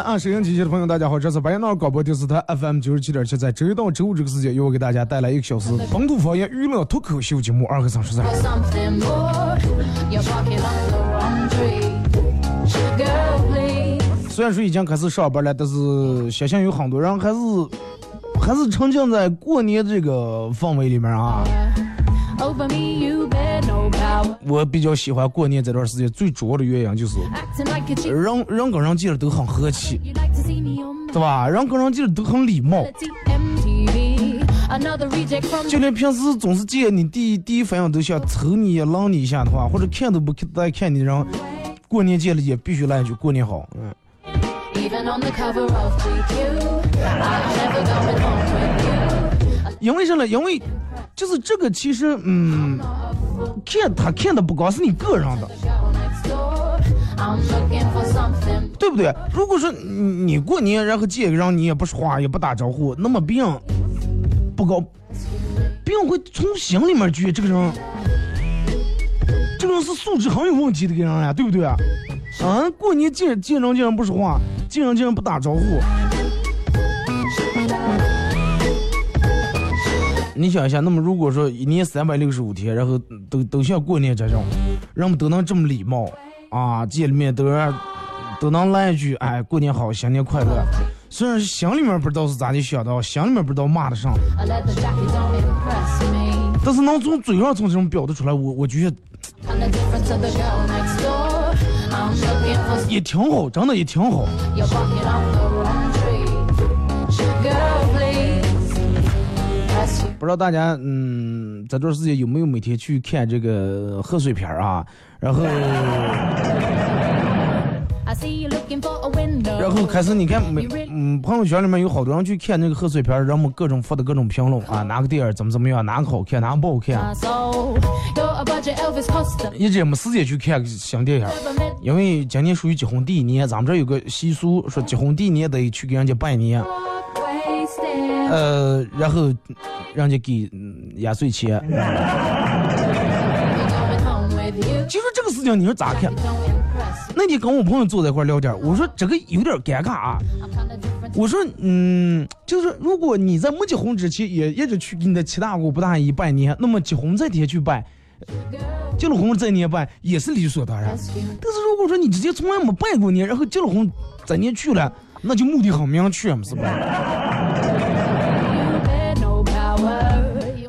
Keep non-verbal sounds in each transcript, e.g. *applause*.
啊，收音机前的朋友，大家好，这是白彦淖尔广播电视台 FM 九十七点七，在周一到周五这个时间，由我给大家带来一个小时本土方言娱乐脱口秀节目《二和三十三》。虽然说已经开始上班了，但是相信有很多人还是还是沉浸在过年这个氛围里面啊。我比较喜欢过年这段时间，最主要的原因就是人人跟人见了都很和气，对吧？人跟人见了都很礼貌。就连平时总是见你第一第一反应都想抽你扔你一下的话，或者看都不再看你的人，过年见了也必须来一句过年好。嗯。因为什么？因为。就是这个，其实，嗯，看他看的不光是你个人的，对不对？如果说你你过年然后见个人，你也不说话，也不打招呼，那么病不高，病会从心里面觉得这个人，这个人是素质很有问题的个人呀，对不对啊？啊，过年见见人见人不说话，见人见人不打招呼。你想一下，那么如果说一年三百六十五天，然后都都像过年这种，人们都能这么礼貌啊，见了面都让都能来一句“哎，过年好，新年快乐”。虽然心里面不知道是咋的想的，心里面不知道骂的上，但是能从嘴上从这种表达出来，我我觉 *tsk* *tsk* 得也挺好，真的也挺好。不知道大家嗯嗯，这段时间有没有每天去看这个贺岁片儿啊？然后.然后开始你看每嗯朋友圈里面有好多人去看那个贺岁片儿，人们各种发的各种评论啊，哪个电影怎么怎么样，哪个好看，哪个不好看.一直也没时间去看新电影儿。因为今年属于结婚第一年，咱们这儿有个习俗，说结婚第一年得去给人家拜年.呃，然后人家给压岁钱。其实这个事情你说咋看那你跟我朋友坐在一块聊天，我说这个有点尴尬啊。我说，嗯，就是如果你在没结婚之前也一直去给你的七大姑八大姨拜年，那么结婚这天去拜，结了婚这年拜也是理所当然。但是如果说你之前从来没拜过年，然后结了婚这年去了，那就目的很明确嘛，是吧？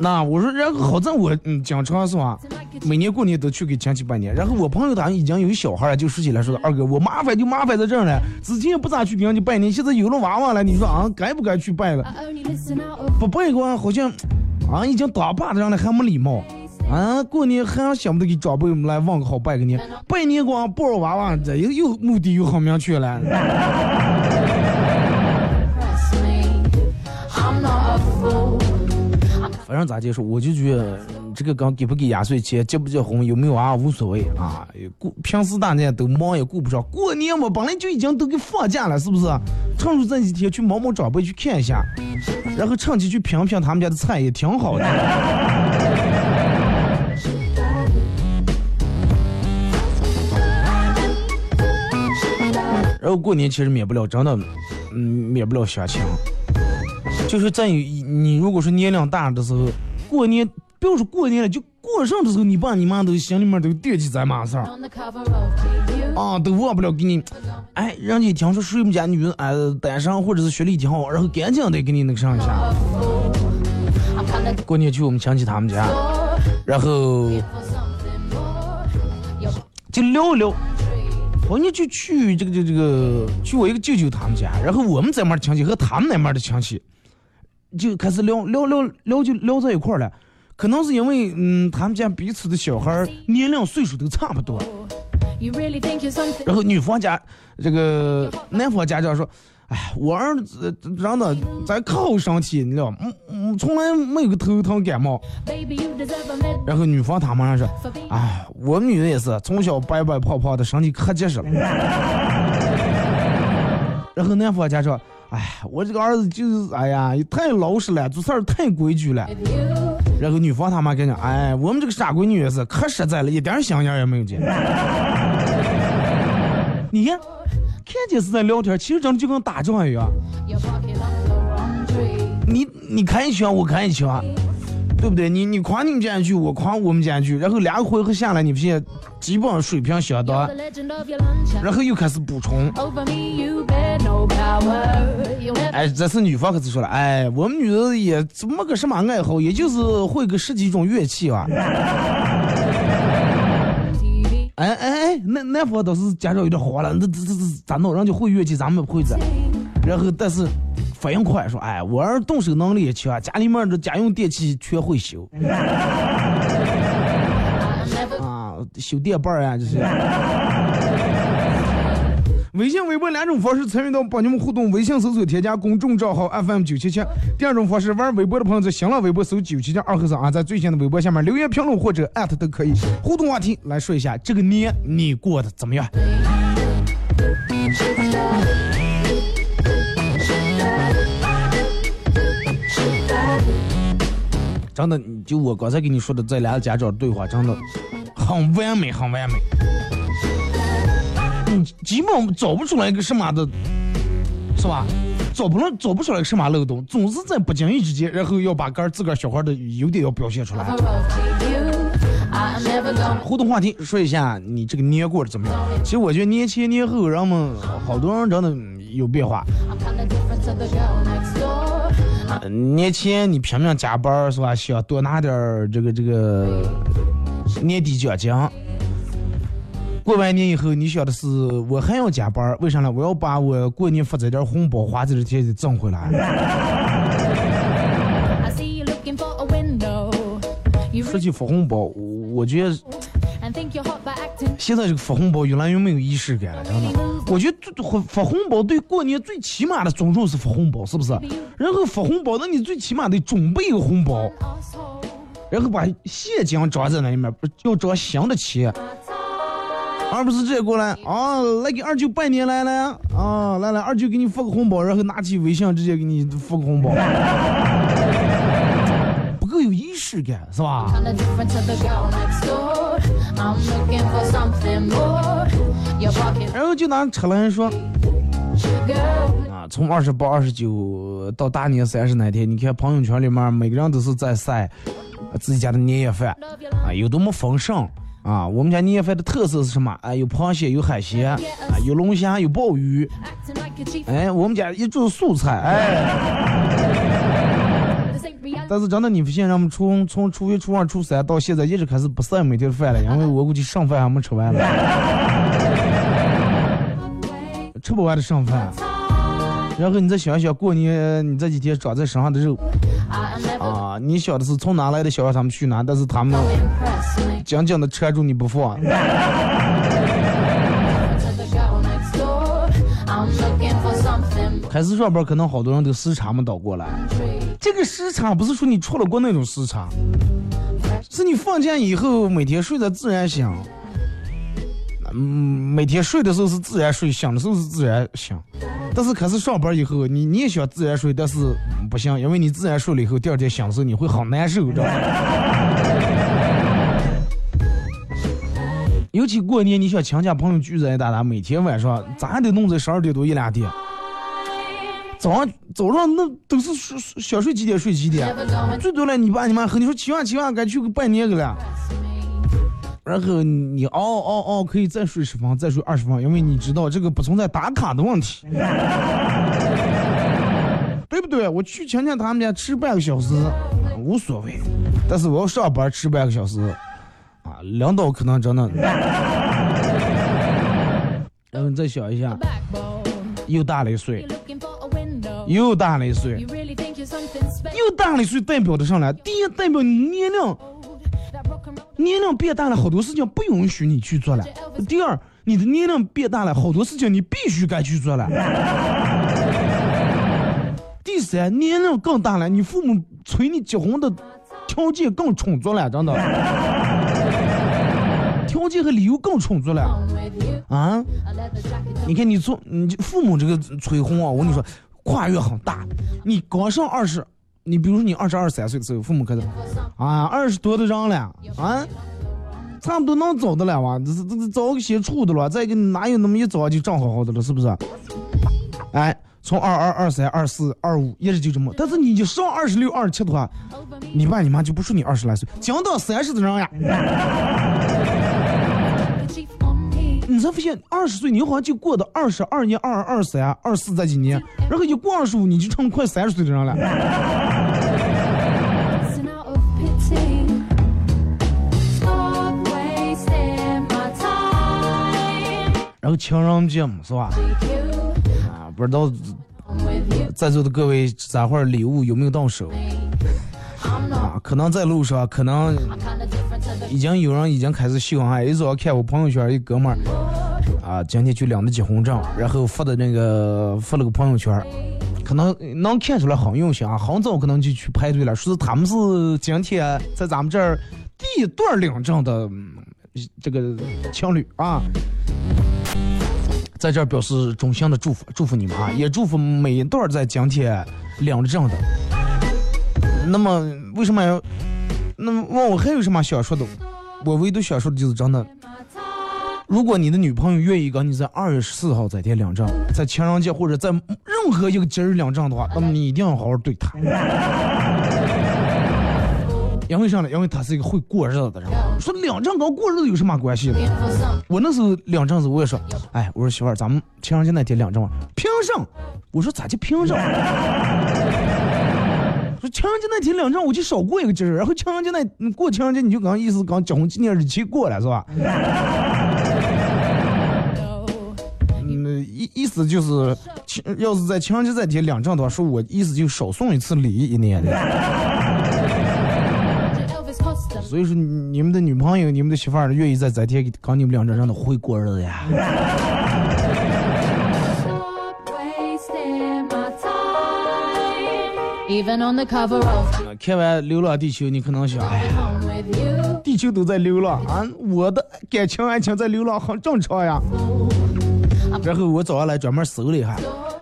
那我说，然后好在我嗯经常是吧，每年过年都去给亲戚拜年。然后我朋友他已经有小孩了，就说起来说二哥，我麻烦就麻烦在这儿了，之前也不咋去给人家拜年，现在有了娃娃了，你说啊，该不该去拜了？不拜的话，好像啊已经当爸的人了还没礼貌。啊，过年还想不得给长辈们来问个好拜个年，拜年光抱着娃娃，这又又目的又很明确了。反正咋接受，我就觉得这个跟给不给压岁钱、结不结婚、有没有娃无所谓啊。顾平时大家都忙也顾不上，过年嘛本来就已经都给放假了，是不是？趁着这几天去摸摸长辈去看一下，然后趁机去品品他们家的菜也挺好的。然后过年其实免不了，真的，嗯，免不了相亲。就是在于你如果说年龄大的时候，过年不要说过年了，就过上的时候，你爸你妈都心里面都惦记咱妈事儿.啊，都忘不了给你。哎，人家听说谁们家女人哎单身或者是学历挺好，然后赶紧得给你那个上一下。过年去我们亲戚他们家，然后就聊一聊。我呢就去这个这个这个去我一个舅舅他们家，然后我们这面亲戚和他们那面的亲戚就开始聊聊聊聊就聊在一块儿了。可能是因为嗯他们家彼此的小孩儿年龄岁数都差不多?然后女方家这个 *laughs* 男方家长说。哎，我儿子长得在靠身体，你知道吗？嗯嗯，从来没有个头疼感冒。然后女方他妈说哎，我们女的也是，从小白白胖胖的，身体可结实了。*laughs* 然后男方家说，哎，我这个儿子就是，哎呀，太老实了，做事儿太规矩了。然后女方他妈跟讲，哎，我们这个傻闺女也是可实在了，一点香烟也没有见。*laughs* 你看，看见是在聊天，其实真的就跟打仗一样。你你看一枪，我看一枪，对不对？你你夸你们家一句，我夸我们家一句，然后两个回合下来，你发现基本上水平相当.然后又开始补充。哎，这次女方可是说了，哎，我们女的也没个什么爱好，也就是会个十几种乐器吧。哎哎哎，那男方倒是家长有点慌了，那这这这咋弄？人家会乐器，咱们不会的。然后但是反应快，说，哎，我儿动手能力也强，家里面的家用电器全会修 *laughs* 啊，修电棒儿呀，这是。微信、微博两种方式参与到帮你们互动。微信搜索添加公众账号 FM 九七七。第二种方式，玩微博的朋友在新浪微博搜九七七二和尚啊，在最新的微博下面留言评论或者艾特都可以。互动话题来说一下，这个年你过得怎么样？真的，就我刚才跟你说的这俩家长对话，真的很完美，很完美。你基本找不出来一个什么的，是吧？找不了，找不出来个什么漏洞，总是在不经意之间，然后要把个自个儿小孩的优点要表现出来。互动话题说一下你这个年过得怎么样？其实我觉得年前年后人们好多人真的有变化。年前你拼命加班是吧？想多拿点儿这个这个年底奖金。过完年以后，你想的是我还要加班，为啥呢？我要把我过年发这点红包花这些挣回来。*laughs* 说起发红包，我我觉得现在这个发红包越来越没有仪式感了，真的。我觉得最发发红包对过年最起码的尊重是发红包，是不是？然后发红包，那你最起码得准备一个红包，然后把现金装在那里面，不要装新的钱，而不是直接过来啊，来给二舅拜年来了啊，来来，二舅给你发个红包，然后拿起微信直接给你发个红包，*laughs* 不够有仪式感，是吧？然后就拿车轮说，啊，从二十八、二十九到大年三十那天，你看朋友圈里面每个人都是在晒自己家的年夜饭，啊，有多么丰盛啊！我们家年夜饭的特色是什么？啊，有螃蟹，有海鲜，啊，有龙虾，有鲍鱼，哎，我们家一桌素菜，哎。但是真的，你不信咱们从从初一、初二、初三到现在一直开始不剩每天的饭了，因为我估计剩饭还没吃完了，*laughs* 吃不完的剩饭。然后你再想一想，过年你这几天长在身上的肉。啊，你想的是从哪来的小孩他们去哪，但是他们紧紧的缠住你不放。*laughs* 开始上班可能好多人都时差没倒过来，这个时差不是说你出了国那种时差，是你放假以后每天睡得自然醒。嗯，每天睡的时候是自然睡，醒的时候是自然醒。但是开始上班以后，你你也想自然睡，但是不行，因为你自然睡了以后，第二天醒的时候你会好难受，知道吗？*laughs* 尤其过年，你想亲家朋友聚在一大家，每天晚上咱得弄在十二点多一两点。早上早上那都是睡想睡几点睡几点，最多了你爸你妈和你说起万起万该去个拜年去了，然后你哦哦哦可以再睡十分，再睡二十分，因为你知道这个不存在打卡的问题，*laughs* 对不对？我去亲戚他们家吃半个小时无所谓，但是我要上班吃半个小时啊，领导可能真的。*laughs* 然后再想一下，又大了一岁。又大了一岁?又大了一岁，代表的上来，第一代表你年龄年龄变大了，好多事情不允许你去做了。第二，你的年龄变大了，好多事情你必须该去做了。*laughs* 第三，年龄更大了，你父母催你结婚的条件更充足了，真的，*laughs* 条件和理由更充足了.啊.你看你做你父母这个催婚啊，我跟你说，跨越很大。你刚上二十，你比如说你二十二三岁的时候，父母可能啊，二十多的人了啊，差不多能找的了哇，这这这找个些处的了，再一个哪有那么一找就正好好的了，是不是？哎，从二二、二三、二四、二五，一直就这么。但是你就上二十六、二十七的话，你爸你妈就不说你二十来岁，讲到三十的人呀，你才发现二十岁你好像就过的二十二年、二二三、二四这几年，然后一过二十五你就成快三十岁的人了。然后情人节嘛，是吧？啊，不知道在座的各位咱会礼物有没有到手啊？可能在路上，可能已经有人已经开始喜欢哎，一早看我朋友圈一哥们儿啊，今天去领的结婚证，然后发的那个发了个朋友圈，可能能看出来很用心啊，很早可能就去排队了，说是他们是今天在咱们这儿第一对领证的嗯这个情侣啊。在这儿表示衷心的祝福，祝福你们啊！也祝福每一对儿在今天领证的。那么为什么要？那么问我还有什么想说的？我唯独想说的就是真的，如果你的女朋友愿意跟你在二月十四号这天领证，在情人节或者在任何一个节日领证的话，那么你一定要好好对她。因为啥呢？因为她是一个会过日子的人。说领证跟过日子有什么关系呢？我那时候领证时，我也说，哎，我说媳妇儿，咱们情人节那天领证吧，凭什么？我说咋就凭什？么情人节那天领证，我就少过一个节日，然后情人节那过情人节你就刚意思刚结婚纪念日期过了是吧？意意思就是，情要是在情人节这天两张的话，说我意思就少送一次礼一年的。所以说你们的女朋友、你们的媳妇儿愿意在这天搞你们两个人的会过日子呀。看完《流浪地球》，你可能想，哎呀.地球都在流浪啊，我的感情爱情在流浪很正常呀。然后我早上来专门搜了一下，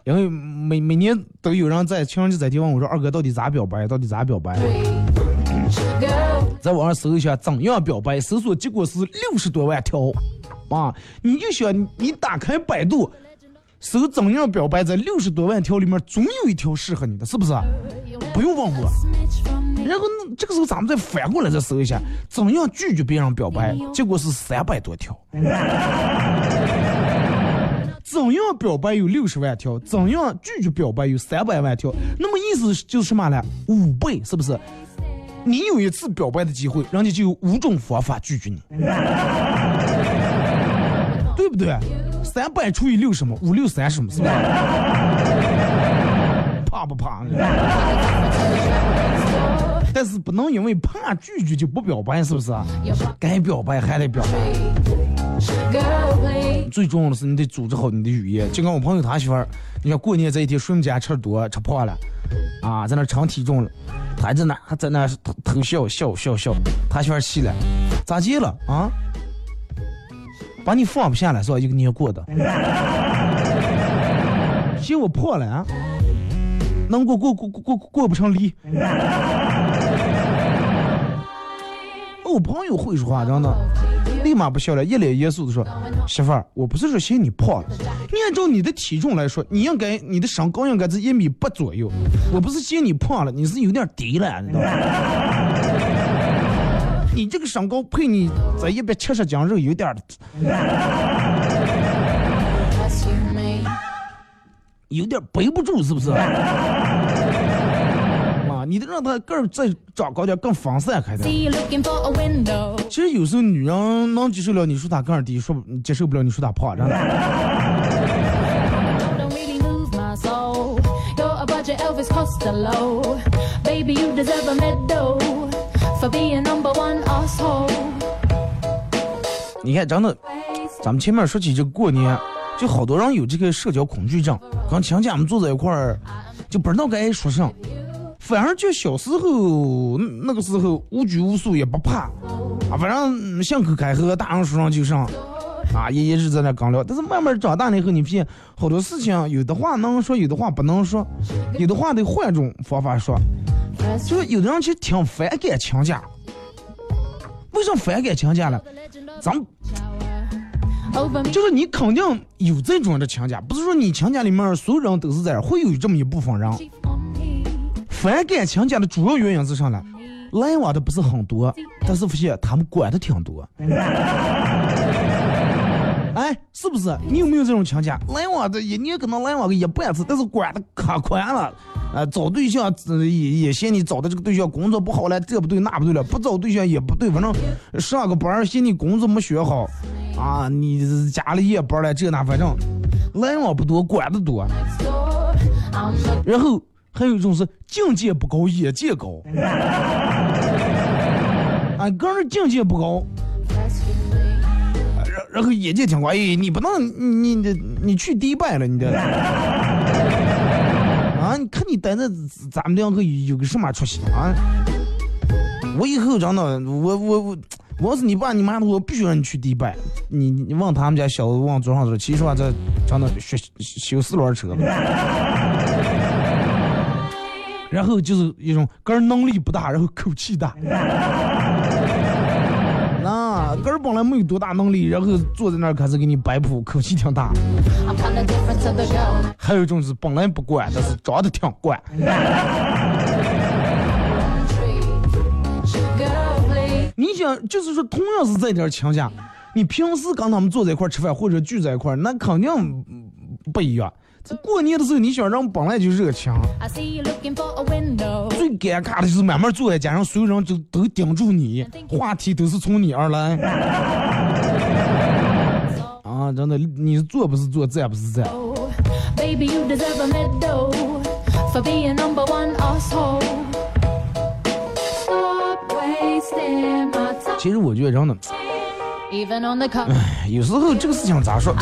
因为每每年都有人在情人节这天问我说：“二哥到底咋表白？到底咋表白？”在网上搜一下怎样表白，搜索结果是六十多万条啊！你就想你打开百度。搜怎样表白，在六十多万条里面，总有一条适合你的，是不是？不用问我。然后呢这个时候咱们再反过来再搜一下，怎样拒绝别人表白，结果是三百多条。怎样表白有六十万条，怎样拒绝表白有三百万条。那么意思就是什么呢？五倍，是不是？你有一次表白的机会，人家就有五种方法拒绝你，*laughs* 对不对？三百除以六什么？五六三什么？是吧？*laughs* 怕不怕？但是不能因为怕拒绝就不表白，是不是？该表白还得表白。最重要的是你得组织好你的语言。就跟我朋友他媳妇儿，你像过年这一天，睡家吃多吃胖了，啊，在那称体重了，他在那还在那偷偷笑笑笑笑，他媳妇儿气了，咋接了啊？把你放不下来是吧？一个年过的，*laughs* 嫌我破了啊？能过过过过过过不成离。我朋友会说话，真的，立马不笑了，一脸严肃的说：“媳妇儿，我不是说嫌你胖了，按照你的体重来说，你应该你的身高应该在一米八左右，我不是嫌你胖了，你是有点低了，你知道吗？你这个身高配你这一百七十斤肉有点儿 you. *laughs* 有点背不住，是不是？*laughs* 啊，你得让他个儿再长高点，更防晒开点。You a. 其实有时候女人能接受了你说她个儿低，说不接受不了你说她胖，真的。For being number one asshole. 你看，真的，咱们前面说起这过年，就好多人有这个社交恐惧症，跟亲戚们坐在一块儿，就不知道该说啥。反而就小时候那个时候无拘无束也不怕，啊，反正信口开河，大人说上就上，啊，也一直在那刚聊。但是慢慢长大了以后，你发现好多事情，有的话能说，有的话不能说，有的话得换种方法说。就是有的人其实挺反感亲家，为什么反感亲家呢？咱们就是你肯定有这种的亲家，不是说你亲家里面所有人都是这样，会有这么一部分人反感亲家的主要原因是啥呢？来往的不是很多，但是发现他们管的挺多。哎，是不是？你有没有这种亲家？来往的一年可能来往个一半次，但是管的可宽了。啊，找对象呃也也嫌你找的这个对象工作不好了，这不对那不对了，不找对象也不对，反正上个班嫌你工作没学好，啊，你家里夜班了这那，反正来往不多，管的多。然后还有一种是境界不高，眼界高。啊，个人境界不高，然后眼界挺高。哎，你不能，你你你去迪拜了，你这。啊，你看你待在咱们两个有个什么出息啊？我以后真的，我我我，我要是你爸你妈的，我必须让你去迪拜。你你问他们家小子往桌上说，其实话这真的学修四轮车。然后就是一种个人能力不大，然后口气大。那个人本来没有多大能力，然后坐在那儿开始给你摆谱，口气挺大。还有一种是本来不管，但是长得挺怪。*laughs* 你想，就是说，同样是这点亲家，你平时跟他们坐在一块吃饭或者聚在一块，那肯定不一样。这过年的时候，你想让本来就热情，最尴尬的就是慢慢坐在加上，所有人都都盯住你，话题都是从你而来。*laughs* 啊，真的，你坐不是坐，站不是站。其实我觉得，真的。有时候这个事情咋说.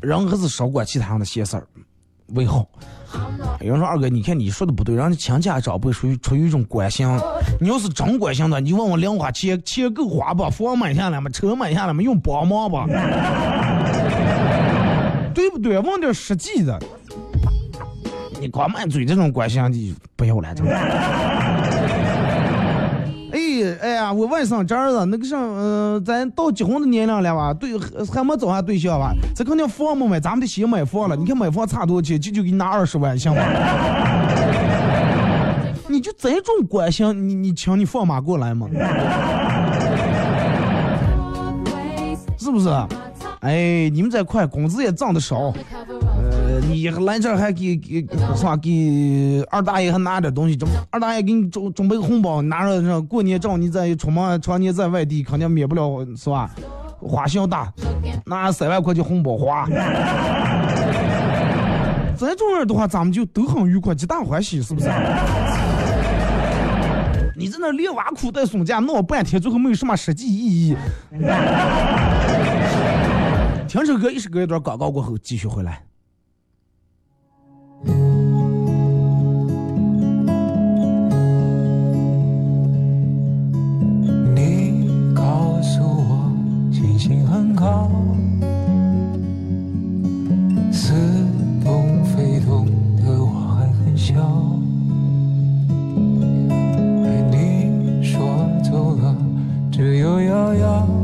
人还是少管其他人的闲事儿为好。有人说二哥，你看你说的不对，人家亲家长辈属于出于一种关心。你要是真关心的，你问我零花钱钱够花不？房买下来吗？车买下来吗？用帮忙吧？*laughs* 对不对？问点实际的。你光满嘴这种关心，你不要了，真的。哎哎呀，我外甥侄儿子那个啥，呃，咱到结婚的年龄了吧？对，还还没找上对象吧？这肯定房没买，咱们得先买房了。你看买房差多少钱？舅舅给你拿二十万，行吗？*laughs* 你就这种关心，你你请你放马过来嘛？是不是？哎，你们这块工资也涨得少，你来这还给给啥给二大爷还拿点东西，怎么二大爷给你准准备个红包，拿着这过年照你再出门常年在外地，肯定免不了是吧？花销大，拿三万块钱红包花。*laughs* 这种人的话，咱们就都很愉快，皆大欢喜，是不是？你在那连挖苦带松架闹半天，最后没有什么实际意义。听首歌，一首歌一段广告过后，继续回来。你告诉我星星很高似懂非懂的我还很小。你说走了只有遥遥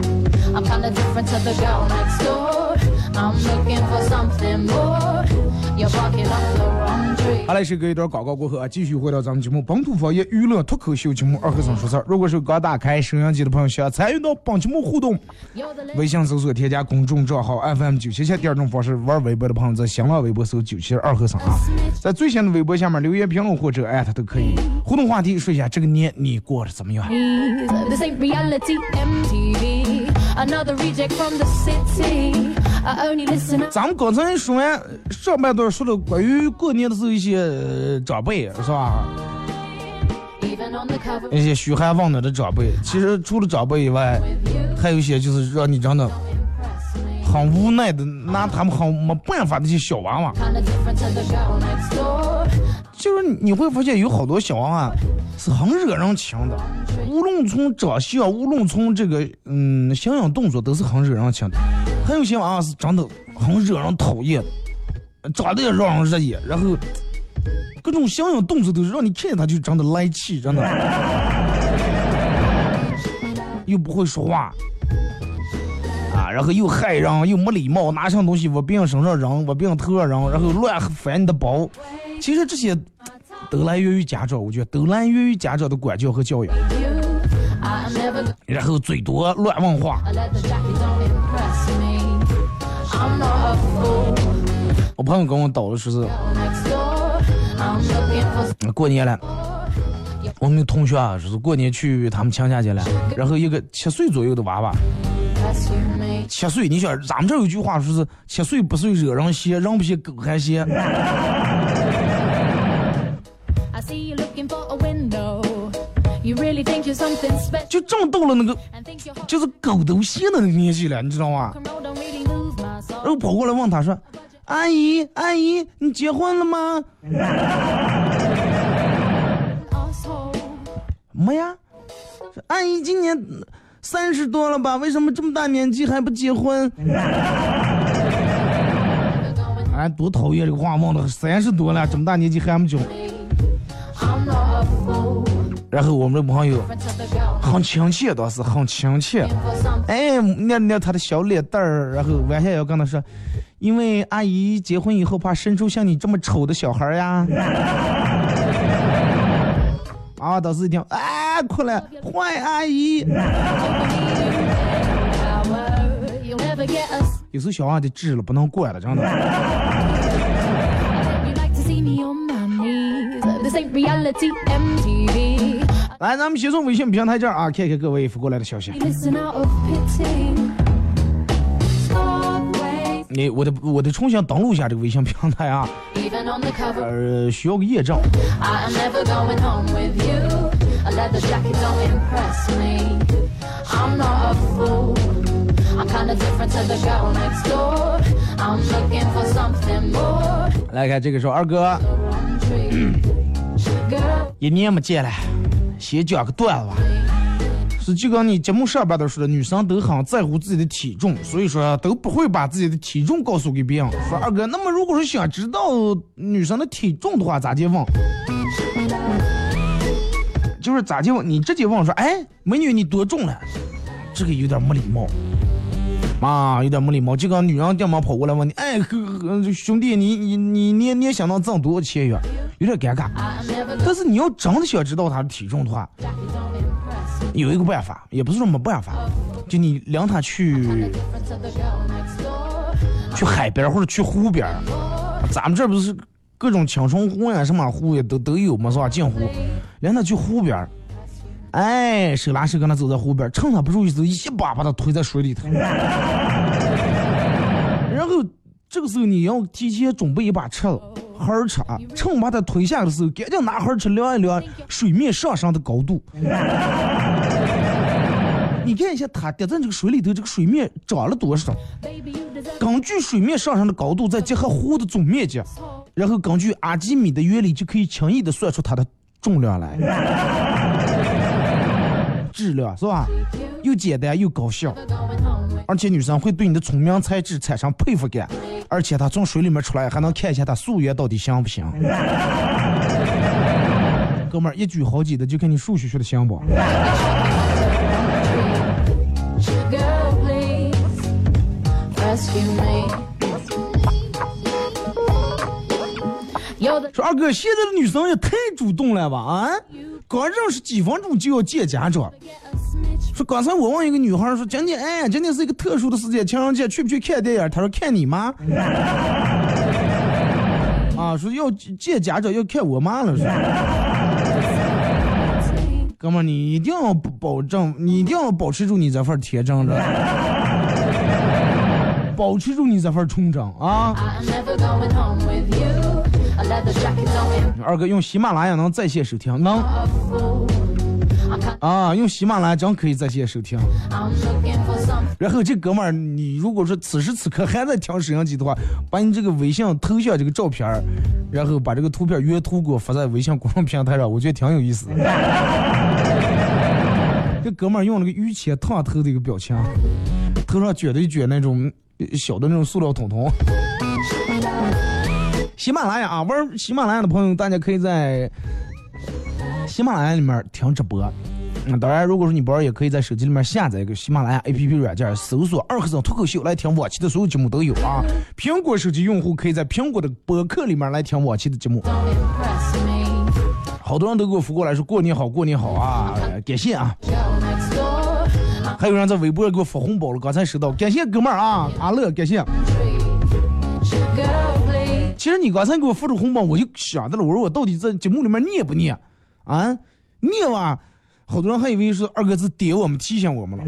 I'm kinda different to the girl next door. I'm looking for something more. You're barking up the wrong tree. 好嘞，是隔一段广告过后啊，继续回到咱们节目本土方言娱乐脱口秀节目《二和尚说事儿》。如果是刚打开收音机的朋友，想要参与到本节目互动，微信搜索添加公众账号 FM 九七七。第二种方式，玩微博的朋友在新浪微博搜九七二和尚啊，在最新的微博下面留言评论或者艾特都可以。互动话题说一下这个年你过得怎么样？Another reject from the city，I only listen。咱们刚才说完，上半段说了关于过年的时候一些长辈是吧？那些嘘寒问暖的长辈，其实除了长辈以外，还有一些就是让你真的。很无奈的拿他们很没办法的一些小娃娃。就是你会发现有好多小娃娃是很惹人情的，无论从长相，无论从这个嗯形象动作，都是很惹人情的。还有些娃娃是真的很惹人讨厌，长得也让人热眼，然后各种形象动作都是让你看见他就真的来气，真的。*laughs* 又不会说话。啊，然后又害人，又没礼貌，拿上东西往别人身上扔，往别人头上扔，然后乱翻你的包。其实这些都来源于家长，我觉得都来源于家长的管教和教育。然后嘴多乱问话。我朋友跟我叨的是，过年了，我们同学啊，就是过年去他们亲家去了，然后一个七岁左右的娃娃，七岁，你想咱们这儿有句话说是七岁不岁惹人嫌，人不嫌狗还嫌。就正到了那个就是狗都嫌的那个年纪了，你知道吗然.后跑过来问他说：“阿姨，阿姨，你结婚了吗.没呀。说阿姨今年三十多了吧？为什么这么大年纪还不结婚？*laughs* 哎，多讨厌这个话问的，三十多了，这么大年纪还没结婚。然后我们的朋友很亲切，倒是很亲切。哎，捏捏他的小脸蛋儿，然后弯下腰跟他说：“因为阿姨结婚以后怕生出像你这么丑的小孩儿呀。”啊，当时一听，过来坏阿姨。有时候小王得治了不能怪了真的。来咱们先从微信平台这儿啊看看各位发过来的消息。你我得我得重新登录一下这个微信平台啊呃需要个验证 i am never going home with you I am never going home with you. A leather jacket don't impress me. I'm not a fool. I'm kinda different to the girl next door. I'm looking for something more. 来看这个时候，二哥一年没见了，先讲个段子吧。是就跟你节目上边都说的，女生都很在乎自己的体重，所以说都不会把自己的体重告诉给别人。说二哥，那么如果说想知道女生的体重的话，咋介问？就是咋就你直接问我说，哎，美女你多重了？这个有点没礼貌。啊，有点没礼貌，就跟女人店门跑过来问你，哎，呵呵兄弟，你你你你你想能挣多少钱呀？有点尴尬。但是你要真的想知道她的体重的话，有一个办法，也不是说没办法，就你领她去去海边或者去湖边，咱们这不是各种青城湖呀，什么湖呀都都有嘛，是吧？镜湖，领他去湖边儿。哎，手拉手跟他走在湖边，趁他不注意时候，一把把他推在水里头。*laughs* 然后这个时候你要提前准备一把尺，盒尺，趁把他推下的时候，赶紧拿盒尺量一量水面上升的高度。*laughs* 你看一下他跌在这个水里头，这个水面涨了多少？根据水面上升的高度，再结合湖的总面积，然后根据阿基米的原理，就可以轻易的算出它的重量来。*laughs* 质量是吧？又简单又高效，而且女生会对你的聪明才智产生佩服感，而且她从水里面出来还能看一下她素颜到底行不行。*laughs* 哥们儿一举好几的，就看你数学学的行不？说二哥，现在的女生也太主动了吧？啊？刚认识几分钟就要见家长。说刚才我问一个女孩说，今天哎，今天是一个特殊的时间，情人节去不去看电影？她说看你妈。*laughs* 啊，说要见家长要看我妈了。说，哥们，你一定要保证，你一定要保持住你这份天真，着，保持住你这份纯真啊。二哥用喜马拉雅能在线收听，能啊，用喜马拉雅真可以在线收听。然后这哥们儿，你如果说此时此刻还在听摄像机的话，把你这个微信头像这个照片儿，然后把这个图片原图给我发在微信公众平台上，我觉得挺有意思。这哥们儿用了个榆钱烫头的一个表情，头上卷的一卷那种小的那种塑料桶桶。喜马拉雅啊，玩喜马拉雅的朋友，大家可以在喜马拉雅里面听直播。那当然，如果说你不玩，也可以在手机里面下载一个喜马拉雅 APP 软件，搜索“二和尚脱口秀”来听往期的所有节目都有啊。苹果手机用户可以在苹果的播客里面来听往期的节目。好多人都给我发过来说过年好，过年好啊，感谢啊。还有人在微博给我发红包了，刚才收到，感谢哥们儿啊，阿乐，感谢。其实你刚才给我发出红包，我就想到了，我说我到底在节目里面念不念？啊，念吧，好多人还以为是二哥是点我们提醒我们了。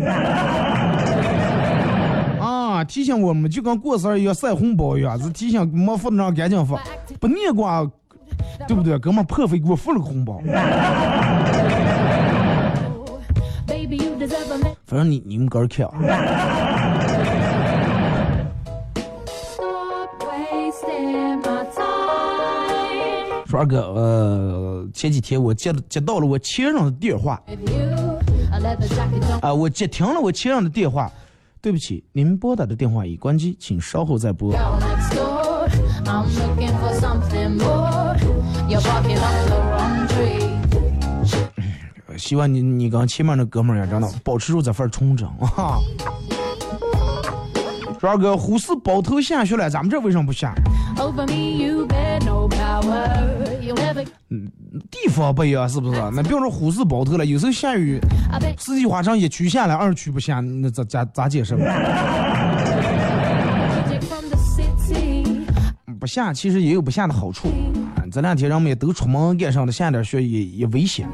*laughs* 啊，提醒我们就跟过生日一样塞红包一样，是提醒没发的让赶紧发，不念过，对不对？哥们破费给我付了个红包。*laughs* 反正你你们哥看。二哥，呃，前几天我接接到了我前任的电话，啊，我接听了我前任的电话，对不起，您拨打的电话已关机，请稍后再拨。*coughs* 希望你你跟前面那哥们儿也真的保持住这份纯真啊。说二哥，呼市包头下雪了，咱们这为什么不下？嗯，地方不一样，是不是？那比如说呼市包头了，有时候下雨，四季花城一区下来，二区不下，那咋咋咋解释？不下其实也有不下的好处。这两天人们也都出门干上的，下点雪也也危险。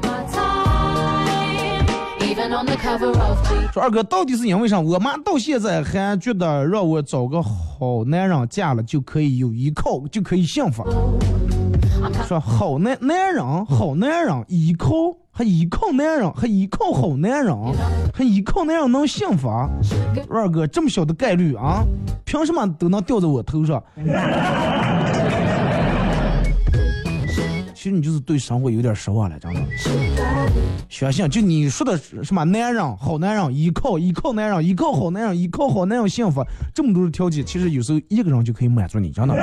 说二哥到底是因为啥？我妈到现在还觉得让我找个好男人嫁了就可以有依靠，就可以幸福。说好男男人，好男人依靠，还依靠男人，还依靠好男人，还依靠男人能幸福？二哥这么小的概率啊，凭什么都能掉在我头上？其实你就是对生活有点失望了，真的。相信就你说的什么男人、好男人，依靠依靠男人，依靠好男人，依靠好男人幸福，这么多的条件，其实有时候一个人就可以满足你，真的。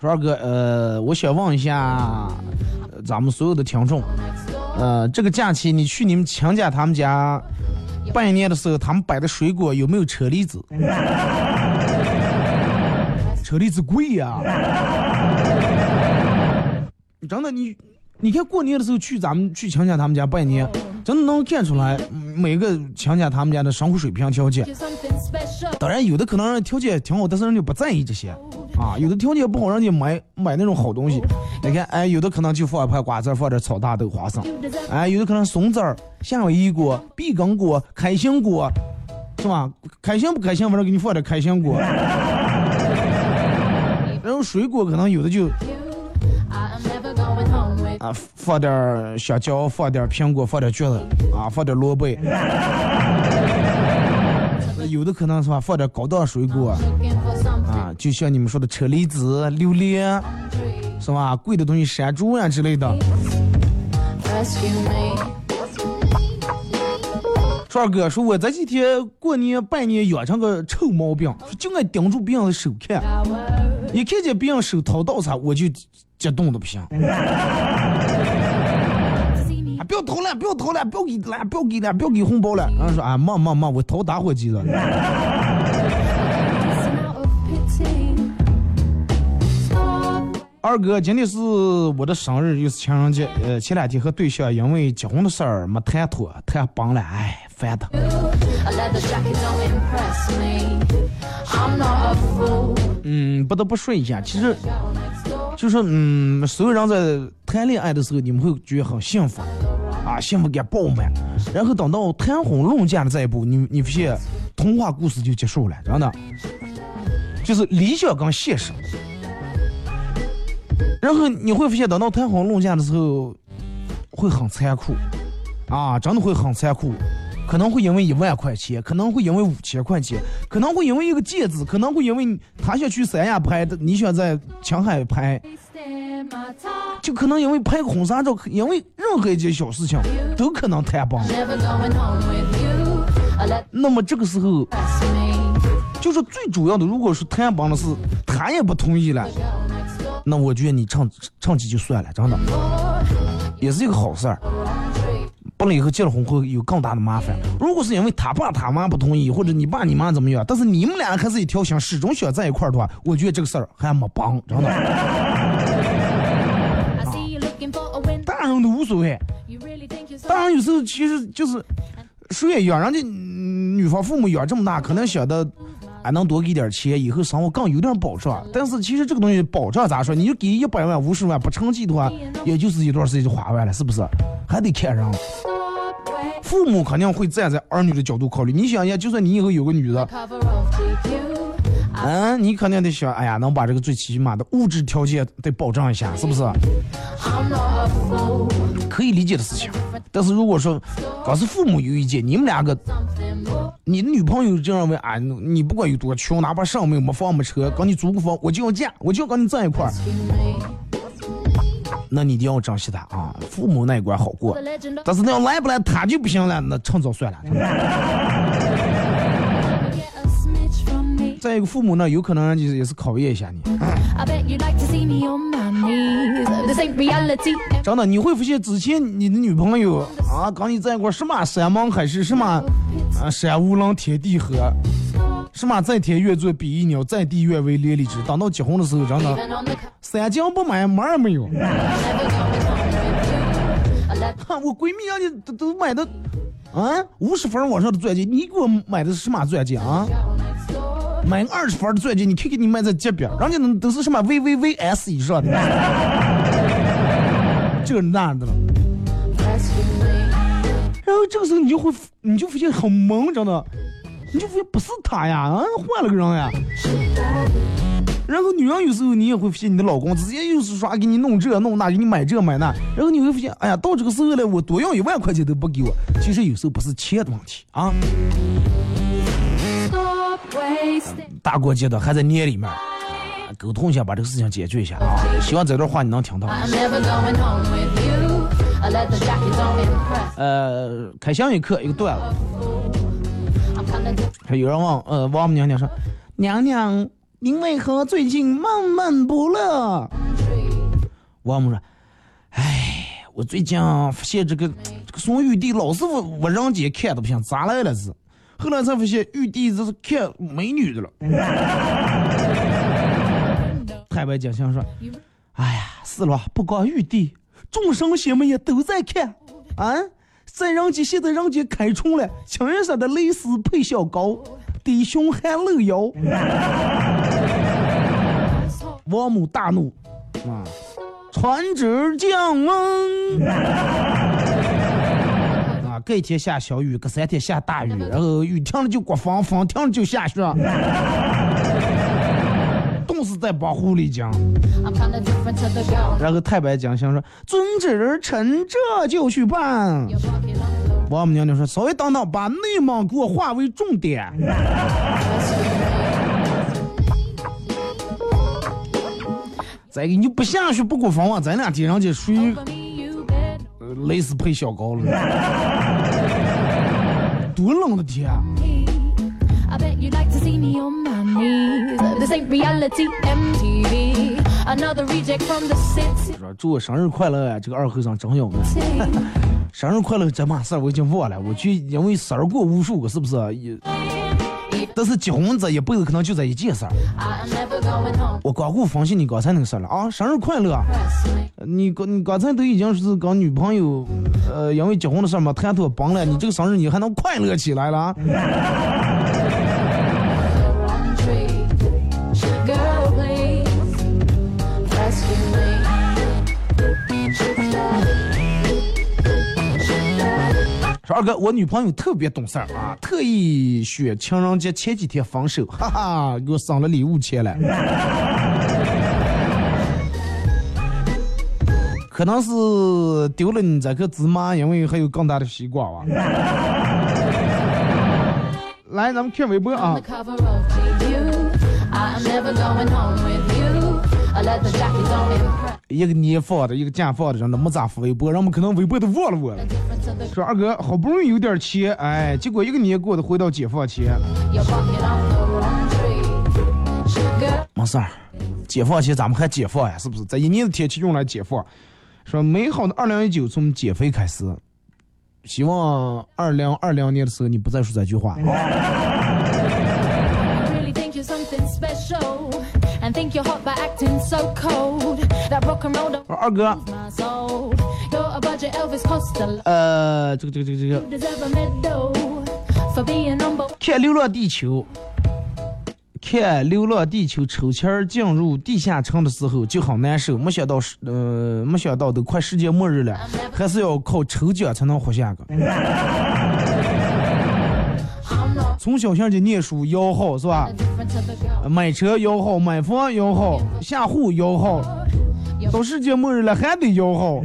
说二哥，呃，我想问一下呃咱们所有的听众，呃，这个假期你去你们亲家他们家拜年的时候，他们摆的水果有没有车厘子？*laughs* 车厘子贵呀、真的，你你看过年的时候去咱们去亲家他们家拜年，真的能看出来嗯每个强家他们家的生活水平条件。当然，有的可能条件挺好，但是人家不在意这些啊。有的条件不好，让你买买那种好东西。你看，哎，有的可能就放一盘瓜子，放点炒大豆、花生，哎，有的可能松子儿、夏威夷果、碧根果、开心果，是吧？开心不开心，反正给你放点开心果。然后水果可能有的就啊放点香蕉，放点苹果，放点橘子，啊放点萝卜。*laughs* 有的可能是吧，放点高档水果。就像你们说的车厘子、榴莲，是吧？贵的东西山竹呀之类的。二哥说，我这几天过年拜年养成个臭毛病，说就爱盯住别人的手看，一看见别人手掏到啥，我就激动的不行。啊，*laughs* 不要掏了，不要掏了，不要给了，不要给了，不要给红包了。然后说啊，妈妈妈，我掏打火机了。二哥，今天是我的生日，又是情人节。呃，前两天和对象因为结婚的事儿没谈妥，谈崩了，哎，烦的。嗯，不得不说一下，其实就是嗯，所有人在谈恋爱的时候，你们会觉得很幸福啊，幸福感饱满。然后等到谈婚论嫁的这一步，你你发现童话故事就结束了，真的，就是理想跟现实。然后你会发现，等到谈婚论嫁的时候，会很残酷，啊，真的会很残酷。可能会因为一万块钱，可能会因为五千块钱，可能会因为一个戒指，可能会因为他想去三亚拍的，你想在青海拍，就可能因为拍个婚纱照，因为任何一件小事情都可能谈崩。那么这个时候，就是最主要的，如果是谈崩的是他也不同意了，那我觉得你唱唱起就算了，真的也是一个好事儿。不了以后结了婚会有更大的麻烦。如果是因为他爸他妈不同意，或者你爸你妈怎么样，但是你们俩还是一条心，始终想在一块儿的话，我觉得这个事儿还没帮，真的。大人都无所谓大人有时候其实就是谁也养，人家嗯女方父母养这么大，可能想的。还能多给点钱，以后生活更有点保障。但是其实这个东西保障咋说？你就给一百万、五十万，不成绩的话，也就是一段时间就花完了，是不是？还得看人。父母肯定会站在儿女的角度考虑。你想一下，就算你以后有个女的.嗯，你肯定得想，哎呀，能把这个最起码的物质条件得保障一下，是不是.可以理解的事情。但是如果说，光是父母有意见，你们两个，你的女朋友就认为，啊，你不管有多穷，哪怕上没有没房没车，跟你租个房，我就要嫁，我就要跟你在一块儿，那你一定要珍惜她啊。父母那一关好过但是那要来不来他就不行了，那趁早算了。*laughs* 再一个，父母呢，有可能就是也是考验一下你。真的，你会发现之前你的女朋友啊，跟你在一块儿什么山盟海誓，什么啊山无棱天地合，什么在天愿做比翼鸟，在地愿为连理枝。等到结婚的时候，真的.三更不买门儿没有。*laughs* 看我闺蜜让你都都买的啊五十分往上的钻戒，你给我买的是什么钻戒啊？买个二十分的钻戒，你看看你买在这边，人家那都是什么 VVVS 以上的，这那的了。然后这个时候你就会，你就发现很懵，真的，你就发现不是他呀，啊，换了个人呀。然后女人有时候你也会发现，你的老公直接又是说给你弄这弄那，给你买这买那，然后你会发现，哎呀，到这个时候了，我多要一万块钱都不给我。其实有时候不是钱的问题啊，大过节的还在年里面，啊沟通一下，把这个事情解决一下啊。希望这段话你能听到。呃，开箱一刻一个段子有人问，呃，王母娘娘说，娘娘，您为何最近闷闷不乐？王母说，哎，我最近发现这个这个宋玉帝老是我我人间看的不行咋来了是，后来才发现玉帝这是看美女的了。*laughs* 太白金星说，哎呀，是了，不光玉帝，众神仙们也都在看啊。在人间，现在人间开春了，清一色的蕾丝配小高，弟兄还露腰。*laughs* 王母大怒啊！传旨降温隔一天下小雨，隔三天下大雨，然后雨停了就刮风，风停了就下雪，*laughs* 冻死在帮狐狸精。然后太白金星说：“遵旨，臣这就去办。”王母娘娘说：“稍微等等，把内蒙给我划为重点。*laughs* 再一个，你不下去不刮风啊，咱俩天上去属于 for me, you bet. 呃蕾丝配小高了，多冷的天.说祝我生日快乐啊！这个二和尚真有呢。生日快乐这码事儿我已经忘了，我去因为生日过无数个，是不是？也，但是结婚这一辈子可能就这一件事儿。我光顾分析你刚才那个事儿了啊！生日快乐！你刚你刚才都已经是跟女朋友，呃，因为结婚的事儿嘛谈妥崩了，你这个生日你还能快乐起来了？说二哥，我女朋友特别懂事儿啊，特意选情人节前几天分手，哈哈，给我省了礼物钱了。可能是丢了你这颗芝麻，因为还有更大的西瓜吧。来，咱们看微博啊一个年放的，一个假放的，人都没咋发微博，人们可能微博都忘了我了。说二哥，好不容易有点钱，哎，结果一个年过的回到解放前没事儿，解放前咱们还解放呀，是不是？这一年的天气用来解放。说美好的二零一九从减肥开始，希望二零二零年的时候你不再说这句话。*laughs* think you're hot by acting so cold. That rock and roll don't 说二哥，my soul. You're a budget Elvis Costello. 呃，这个这个这个这个看《流浪地球》，看《流浪地球》抽签儿进入地下城的时候就好难受，没想到是呃，没想到都快世界末日了，还是要靠抽奖才能活下个。从小像就念书摇号是吧？买车摇号，买房摇号，下户摇号，到世界末日了还得摇号。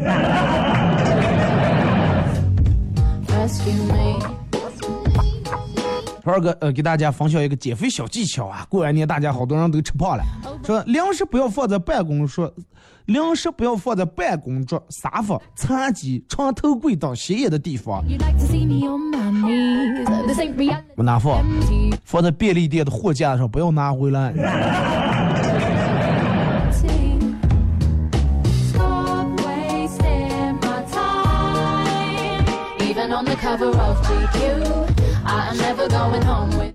二儿哥，呃，给大家分享一个减肥小技巧啊！过完年大家好多人都吃胖了，说零食不要放在办公桌，零食不要放在办公桌、沙发、餐几、床头柜等显眼的地方。我拿放，放在便利店的货架上，不要拿回来。On the cover of GQ.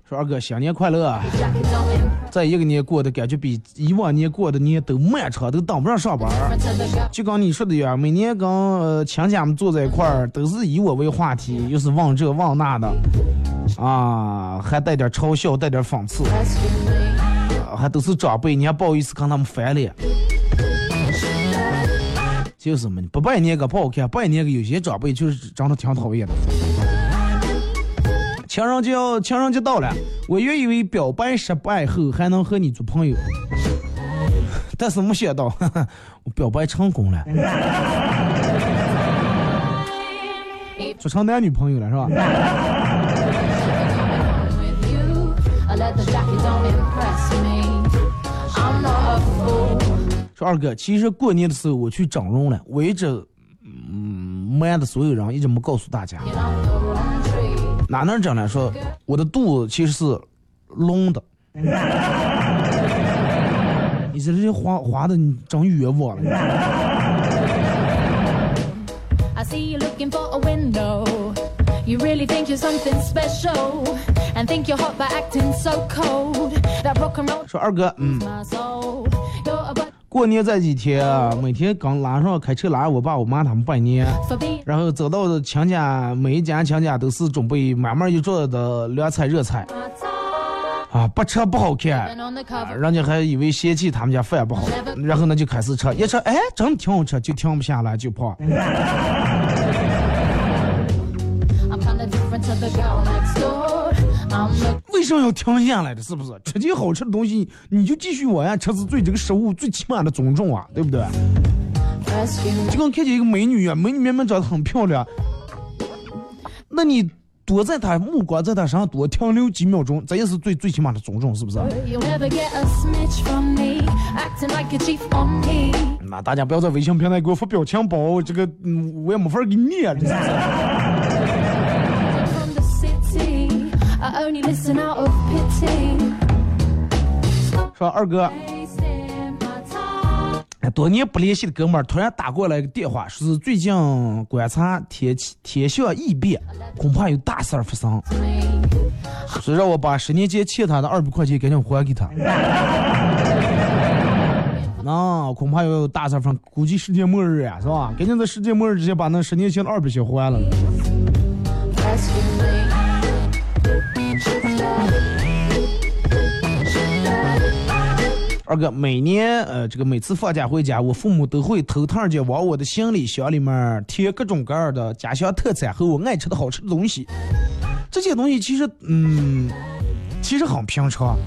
说二哥，新年快乐！啊！jackets on impress 这一个年过的感觉比以往年过的年都漫长，都当不上上班。就跟你说的一样，每年跟亲家们坐在一块儿，都是以我为话题，又是问这问那的，啊，还带点嘲笑，带点讽刺，还都是长辈，你还不好意思跟他们翻脸。就是嘛，不拜年个不好看，拜年个有些长辈就是长得挺讨厌的。情人节要情人节到了，我原以为表白失败后还能和你做朋友，*laughs* 但是没想到，哈哈，我表白成功了，*laughs* 做成男女朋友了是吧？*laughs* 说二哥，其实过年的时候我去整容了，我一直嗯瞒的所有人，一直没告诉大家。哪能整呢？说我的肚子其实是隆的。你这这滑滑的，你整冤枉了。You really think you're something special and think you're hot by acting so cold. That and roll 说二哥，嗯，过年这几天啊，每天刚拉上开车拉我爸我妈他们拜年，然后走到亲家，每一家亲家都是准备满满一桌的凉菜热菜。啊，不吃不好看。啊人家还以为嫌弃他们家饭不好，然后呢就开始吃，一吃哎，真的挺好吃，就停不下来，就胖。*laughs* 么要停下来的？是不是？*laughs* 吃点好吃的东西，你就继续往下吃，是对这个食物最起码的尊重啊，对不对就跟看见一个美女啊，美女明明长得很漂亮，那你多在她目光在她身上多停留几秒钟，这也是最最起码的尊重，是不是.那大家不要在微信平台给我发表情包，这个嗯，我也没法给你念，这说二哥.哎多年不联系的哥们儿突然打过来个电话，说是最近观察天气天象异变，恐怕有大事儿发生.所以让我把十年前欠他的二百块钱赶紧还给他。*laughs* 那、恐怕要有大事儿发生，估计世界末日呀，是吧？赶紧在世界末日之前把那十年前的二百先还了。二哥，每年呃，这个每次放假回家，我父母都会头趟间往我的行李箱里面贴各种各样的家乡特产和我爱吃的好吃的东西。这些东西其实，嗯，其实很平常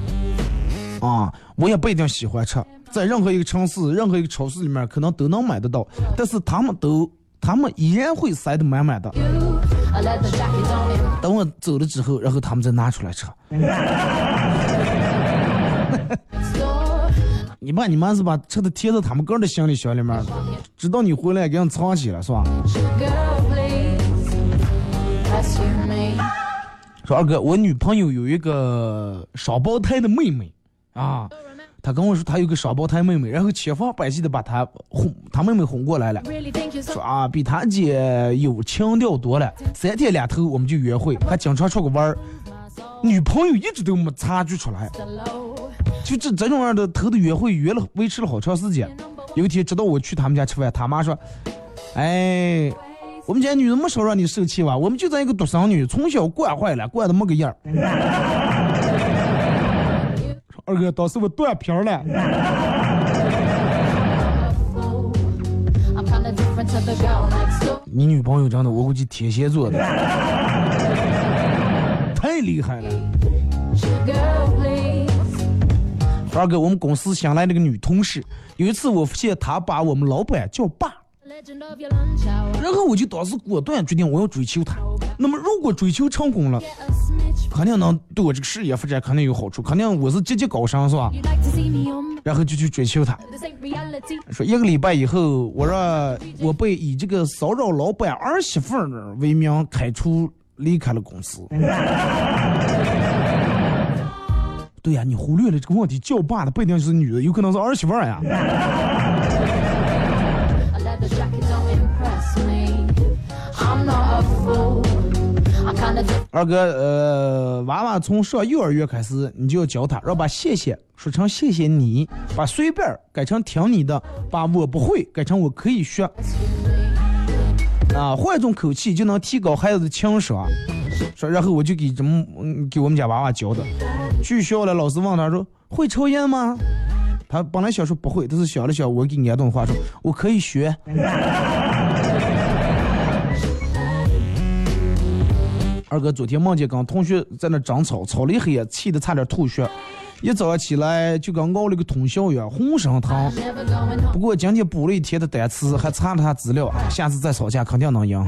啊，我也不一定喜欢吃，在任何一个城市、任何一个超市里面可能都能买得到，但是他们都，他们依然会塞得满满的。等我走了之后，然后他们再拿出来吃。*laughs* 你爸你妈是把车的贴在他们个人的行李箱里面，直到你回来给人藏起来是吧？说二哥，我女朋友有一个双胞胎的妹妹啊，她跟我说她有个双胞胎妹妹，然后千方百计的把她哄，她妹妹哄过来了，说啊比她姐有情调多了，三天两头我们就约会，还经常出个玩儿。女朋友一直都没察觉出来，就这这种样的头的约会约了维持了好长时间。有一天直到我去他们家吃饭，他妈说，哎。我们家女人没少让你受气吧？我们就咱一个独生女，从小惯坏了，惯的没个样儿。*laughs* 二哥，当时我断片了。你女朋友真的，我估计天蝎座的，太厉害了。二哥，我们公司新来了个女同事，有一次我发现她把我们老板叫爸.然后我就当时果断决定我要追求她。那么如果追求成功了.肯定能对我这个事业发展肯定有好处，肯定我是节节高升，是吧.然后就去追求她。说一个礼拜以后，我让我被以这个骚扰老板儿媳妇儿为名开除，离开了公司。*laughs* *laughs* 对呀，你忽略了这个问题，叫爸的不一定是女的，有可能是儿媳妇儿呀。A leather jacket don't impress me. I'm not a fool. I'm kinda different. 二哥，呃，娃娃从上幼儿园开始，你就要教他，让把谢谢说成谢谢你，把随便改成听你的，把我不会改成我可以学。啊，换种口气就能提高孩子的情商。说，然后我就给这么嗯给我们家娃娃教的。去学校了，老师问他说会抽烟吗？他本来想说不会，但是想了想，我给你安顿话说我可以学。*laughs* 二哥昨天梦见跟同学在那长草，草了一黑，气得差点吐血。一早上起来就跟熬了个通宵一样，浑身疼。不过今天补了一天的单词，还查了下资料，下次再吵架肯定能赢。